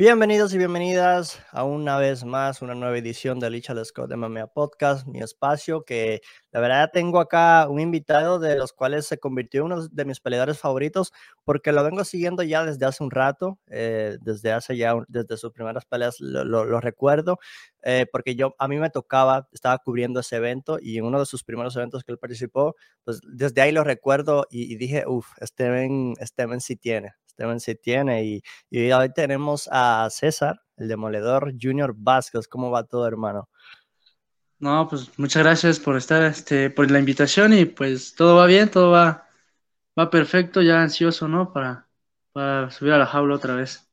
Bienvenidos y bienvenidas a una vez más una nueva edición de Licha Scott MMA Podcast, mi espacio que la verdad tengo acá un invitado de los cuales se convirtió en uno de mis peleadores favoritos porque lo vengo siguiendo ya desde hace un rato, eh, desde hace ya, desde sus primeras peleas lo, recuerdo, eh, porque yo a mí me tocaba, estaba cubriendo ese evento y en uno de sus primeros eventos que él participó, pues desde ahí lo recuerdo y, y dije, uff, Steven, Steven sí tiene, Steven sí tiene. Y, y, hoy tenemos a César, el demoledor Junior Vázquez. ¿Cómo va todo, hermano? No, pues muchas gracias por estar, este, por la invitación y pues todo va bien, todo va, va perfecto, ya ansioso, ¿no? Para, para subir a la jaula otra vez.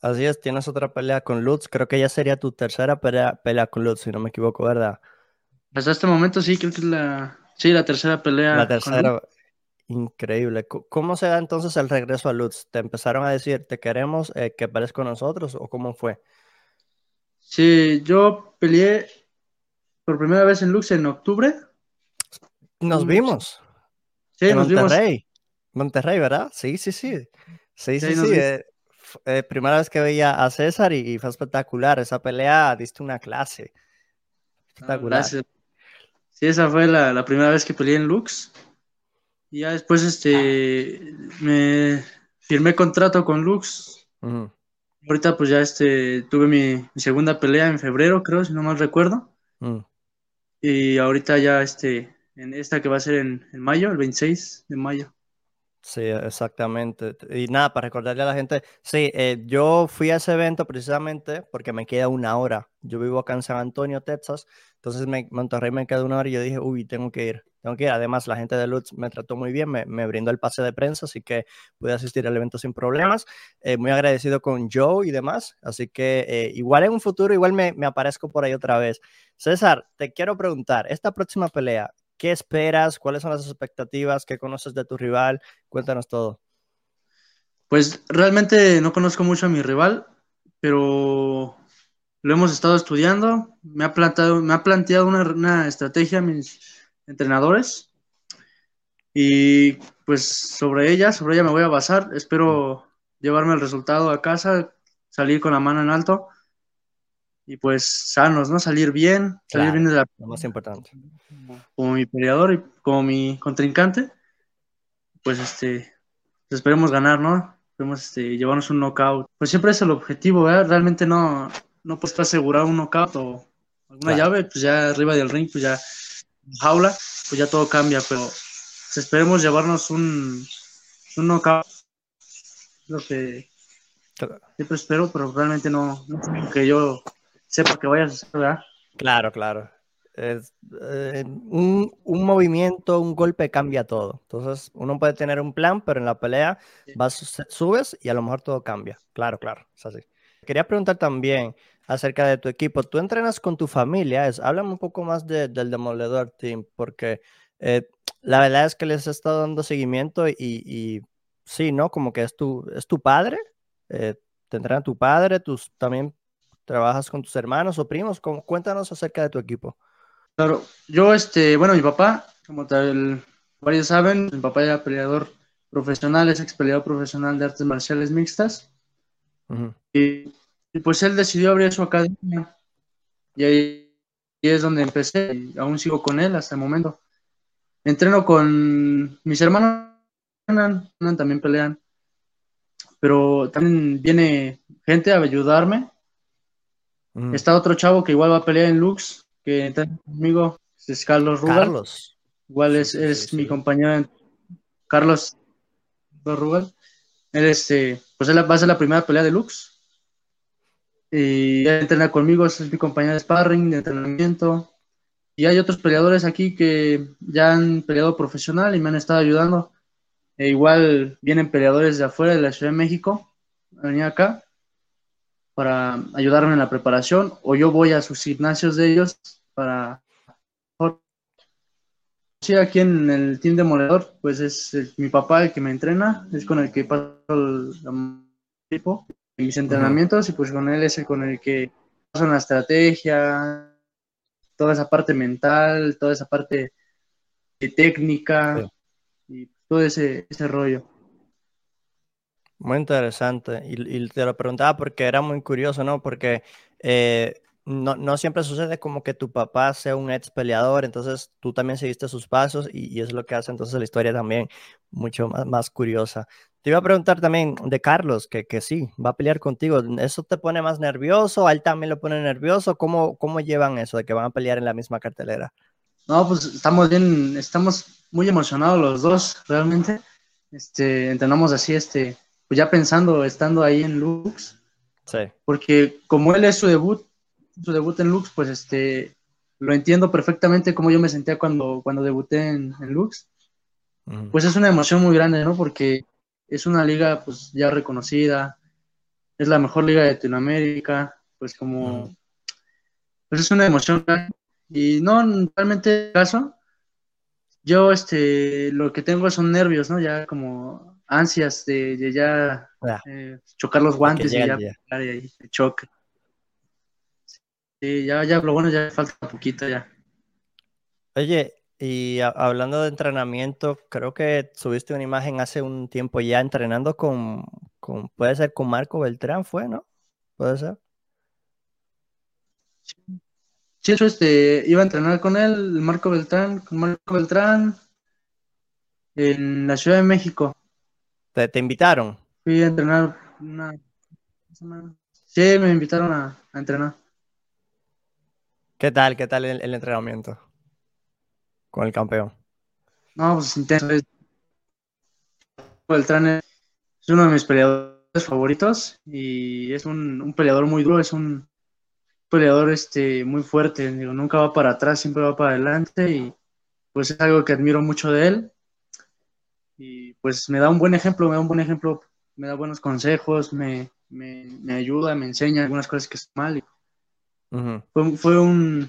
Así es, tienes otra pelea con Lutz, creo que ya sería tu tercera pelea, pelea con Lutz, si no me equivoco, ¿verdad? Hasta este momento sí, creo que es la, sí, la tercera pelea. La tercera, Increíble. ¿Cómo se da entonces el regreso a Lutz? ¿Te empezaron a decir, te queremos eh, que pelees con nosotros o cómo fue? Sí, yo peleé por primera vez en Lutz en octubre. Nos vimos. Sí, en Monterrey. Monterrey, ¿verdad? Sí, sí, sí. Sí, sí, sí. Eh, eh, primera vez que veía a César y, fue espectacular. Esa pelea diste una clase. Espectacular. sí, esa fue la, la primera vez que peleé en Lux. Y ya después este me firmé contrato con Lux. Ahorita pues ya este tuve mi, segunda pelea en febrero, creo, si no mal recuerdo. Y ahorita ya este en esta que va a ser en, en mayo, el 26 de mayo. Sí, exactamente. Y nada, para recordarle a la gente, sí, eh, yo fui a ese evento precisamente porque me queda una hora. Yo vivo acá en San Antonio, Texas, entonces me, Monterrey me queda una hora y yo dije, uy, tengo que ir tengo que ir. Además, la gente de Lutz me trató muy bien, me, brindó el pase de prensa, así que pude asistir al evento sin problemas. Eh, muy agradecido con Joe y demás, así que eh, igual en un futuro, igual me aparezco por ahí otra vez. César, te quiero preguntar, esta próxima pelea, ¿qué esperas? ¿Cuáles son las expectativas? ¿Qué conoces de tu rival? Cuéntanos todo. Pues realmente no conozco mucho a mi rival, pero lo hemos estado estudiando. Me ha, plantado, me ha planteado una, una estrategia mis, entrenadores. Y pues sobre ella, sobre ella me voy a basar. Espero llevarme el resultado a casa, salir con la mano en alto y pues sanos, ¿no? Salir bien, salir bien de la... Lo más importante. Como mi peleador y como mi contrincante. Pues este, esperemos ganar, ¿no? Esperemos este, llevarnos un knockout. Pues siempre es el objetivo, ¿eh? Realmente no, no puedes asegurar un knockout o alguna llave, pues ya arriba del ring, pues ya jaula, pues ya todo cambia, pero pues, esperemos llevarnos un, un knockout. Lo que siempre espero, pero realmente no, no que yo sepa que vayas a hacer, ¿verdad? Claro, claro. Es, eh, un, un, movimiento, un golpe cambia todo. Entonces, uno puede tener un plan, pero en la pelea vas, subes y a lo mejor todo cambia. Claro, claro, es así. Quería preguntar también, acerca de tu equipo. Tú entrenas con tu familia, es, háblame un poco más del Demoledor Team, porque eh, la verdad es que les he estado dando seguimiento y, y, sí, ¿no? Como que es tu, es tu padre, eh, te entrena tu padre, tus, también trabajas con tus hermanos o primos. Cuéntanos acerca de tu equipo. Claro, yo, este, bueno, mi papá, como tal, varios saben, mi papá era peleador profesional, es ex peleador profesional de artes marciales mixtas. Y y pues él decidió abrir su academia. Y ahí es donde empecé. Y aún sigo con él hasta el momento. Entreno con mis hermanos, también pelean. Pero también viene gente a ayudarme. Mm. Está otro chavo que igual va a pelear en Lux, que está conmigo, es Carlos Rugal. Carlos. Igual es, es mi compañero, Carlos Rugal. Él este, pues él va a ser la primera pelea de Lux y entrena conmigo, es mi compañero de sparring, de entrenamiento. Y hay otros peleadores aquí que ya han peleado profesional y me han estado ayudando. E igual vienen peleadores de afuera de la Ciudad de México a venir acá para ayudarme en la preparación o yo voy a sus gimnasios de ellos para sí aquí en el team demoledor pues es mi papá el que me entrena es con el que paso el tiempo mis entrenamientos y pues con él es el con el que paso una estrategia, toda esa parte mental, toda esa parte de técnica y todo ese, ese rollo. Muy interesante. Y, te lo preguntaba porque era muy curioso, ¿no? Porque eh, no, siempre sucede como que tu papá sea un ex peleador, entonces tú también seguiste sus pasos y, es lo que hace entonces la historia también mucho más, más curiosa. Te iba a preguntar también de Carlos, que, que sí, va a pelear contigo. ¿Eso te pone más nervioso? ¿A él también lo pone nervioso? ¿Cómo, ¿Cómo llevan eso de que van a pelear en la misma cartelera? No, pues estamos bien, estamos muy emocionados los dos, realmente. Este, entrenamos así, este, pues ya pensando, estando ahí en Lux. Sí. Porque como él es su debut, su debut en Lux, pues este, lo entiendo perfectamente como yo me sentía cuando, cuando debuté en, Lux. Pues es una emoción muy grande, ¿no? Porque es una liga pues ya reconocida, es la mejor liga de Latinoamérica, pues como, pues es una emoción grande. Y no, realmente caso, yo este, lo que tengo son nervios, ¿no? Ya como ansias de, ya eh, chocar los guantes y ya, choque. Sí, ya, ya, lo bueno ya falta poquito ya. Oye, y hablando de entrenamiento, creo que subiste una imagen hace un tiempo ya entrenando con, con puede ser con Marco Beltrán, fue, ¿no? Puede ser. Sí, eso este, iba a entrenar con él, Marco Beltrán, con Marco Beltrán, en la Ciudad de México. ¿Te, invitaron? Fui a entrenar una semana. Sí, me invitaron a, entrenar. ¿Qué tal? ¿Qué tal el, entrenamiento con el campeón? No, pues intenso. Beltrán es uno de mis peleadores favoritos y es un, un peleador muy duro, es un peleador este, muy fuerte, digo, nunca va para atrás, siempre va para adelante y pues es algo que admiro mucho de él. Pues me da un buen ejemplo, me da un buen ejemplo, me da buenos consejos, me, ayuda, me enseña algunas cosas que están mal. Fue, un,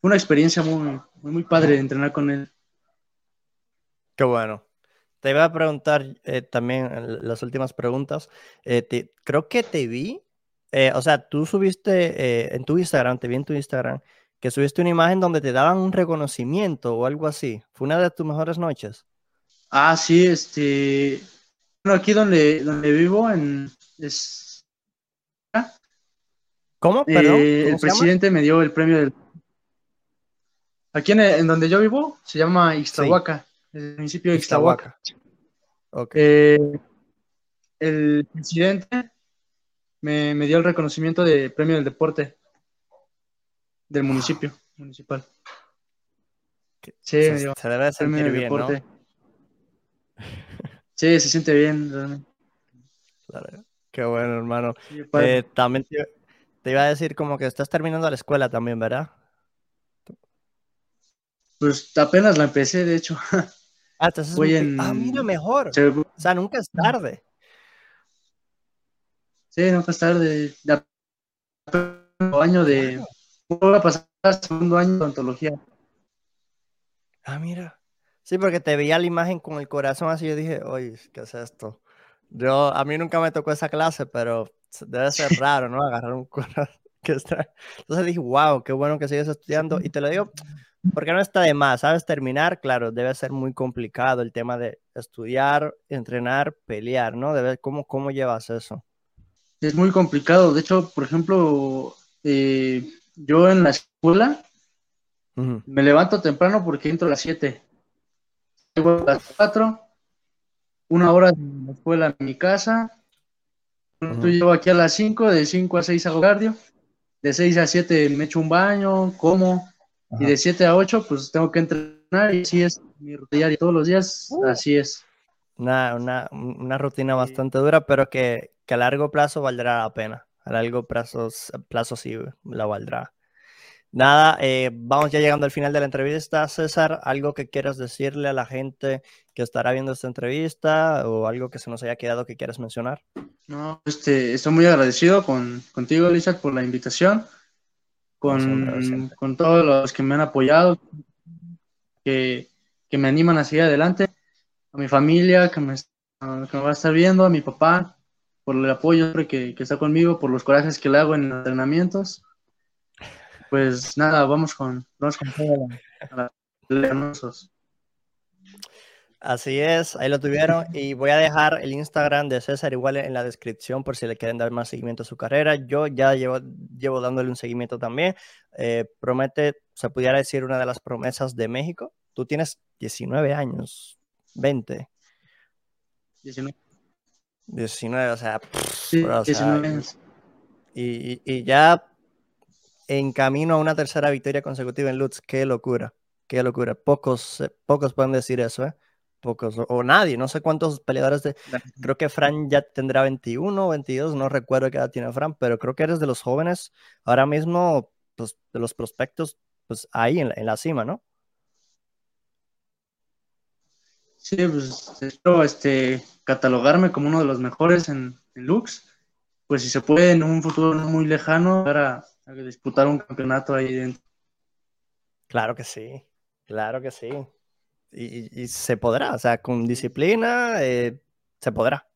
una experiencia muy, muy, padre de entrenar con él. Qué bueno. Te iba a preguntar eh, también las últimas preguntas. Eh, creo que te vi eh, o sea, tú subiste en tu Instagram, te vi en tu Instagram, que subiste una imagen donde te daban un reconocimiento o algo así. ¿Fue una de tus mejores noches? Ah, sí, este. Bueno, aquí donde, donde vivo, en. ¿Cómo? Perdón. Eh, el presidente me dio el premio del. Aquí en, donde yo vivo se llama Ixtahuaca, el municipio de Ixtahuaca. Okay. el presidente me, dio el reconocimiento de premio del deporte del municipio municipal. Sí, se, debe sentir bien, ¿no? Sí, se siente bien, realmente. Qué bueno, hermano. Eh, también te, iba a decir como que estás terminando la escuela también, ¿verdad? Pues apenas la empecé, de hecho. Ah, Voy en... ah mira, mejor. O sea, nunca es tarde. Sí, no fue tarde. Ya, año de. Voy a pasar segundo año de ontología. Ah, mira. Sí, porque te veía la imagen con el corazón así. Yo dije, oye, ¿qué es esto? Yo, a mí nunca me tocó esa clase, pero debe ser raro, ¿no? Agarrar un corazón que está. Entonces dije, wow, qué bueno que sigues estudiando. Y te lo digo porque no está de más, ¿sabes? Terminar, claro, debe ser muy complicado el tema de estudiar, entrenar, pelear, ¿no? Debe, ¿cómo, ¿Cómo llevas eso? es muy complicado. De hecho, por ejemplo, eh, yo en la escuela me levanto temprano porque entro a las 7. Llego a las 4, una hora de la escuela en mi casa. Yo llego aquí a las 5, de 5 a 6 hago cardio. De 6 a 7 me echo un baño, como. Y de 7 a 8, pues tengo que entrenar. Y así es mi rutina y todos los días. Uh. Así es. Una, una, una rutina bastante dura, pero que, que a largo plazo valdrá la pena. A largo plazo, plazo sí la valdrá. Nada, eh, vamos ya llegando al final de la entrevista. César, ¿algo que quieras decirle a la gente que estará viendo esta entrevista o algo que se nos haya quedado que quieras mencionar? No, este, estoy muy agradecido con, contigo, Lisa, por la invitación, con, con, todos los que me han apoyado, que, que, me animan a seguir adelante, a mi familia que me, que me va a estar viendo, a mi papá, por el apoyo que, que está conmigo, por los corajes que le hago en entrenamientos. Pues nada, vamos con, vamos con Así es, ahí lo tuvieron. Y voy a dejar el Instagram de César igual en la descripción por si le quieren dar más seguimiento a su carrera. Yo ya llevo, llevo dándole un seguimiento también. Eh, promete, se pudiera decir, una de las promesas de México. Tú tienes 19 años, 20. 19. 19, o sea, sí, 19 años. Y, y, ya en camino a una tercera victoria consecutiva en Lutz, qué locura, qué locura. Pocos, pocos pueden decir eso, ¿eh? pocos, o nadie, no sé cuántos peleadores de... Creo que Fran ya tendrá 21 o 22, no recuerdo qué edad tiene Fran, pero creo que eres de los jóvenes, ahora mismo, pues, de los prospectos, pues ahí en la, en la cima, ¿no? Sí, pues espero este, catalogarme como uno de los mejores en, Lux, pues si se puede en un futuro no muy lejano para disputar un campeonato ahí dentro. Claro que sí, claro que sí y, se podrá, o sea, con disciplina eh, se podrá.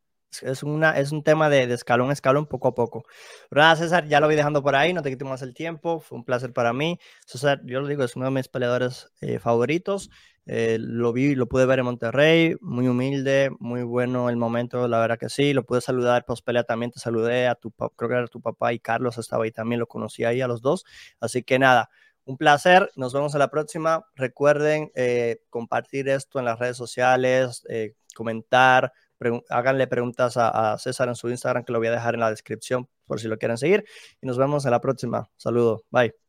Es, una, es un tema de, escalón a escalón, poco a poco. Pero César, ya lo voy dejando por ahí, no te quito más el tiempo, fue un placer para mí. César, yo lo digo, es uno de mis peleadores eh, favoritos. Eh, lo vi, lo pude ver en Monterrey, muy humilde, muy bueno el momento, la verdad que sí. Lo pude saludar post pelea también, te saludé a tu, creo que era tu papá y Carlos estaba ahí también, lo conocí ahí a los dos. Así que nada, un placer, nos vemos en la próxima. Recuerden eh, compartir esto en las redes sociales, eh, comentar, háganle preguntas a, a, César en su Instagram que lo voy a dejar en la descripción por si lo quieren seguir. Y nos vemos en la próxima. Saludo, bye.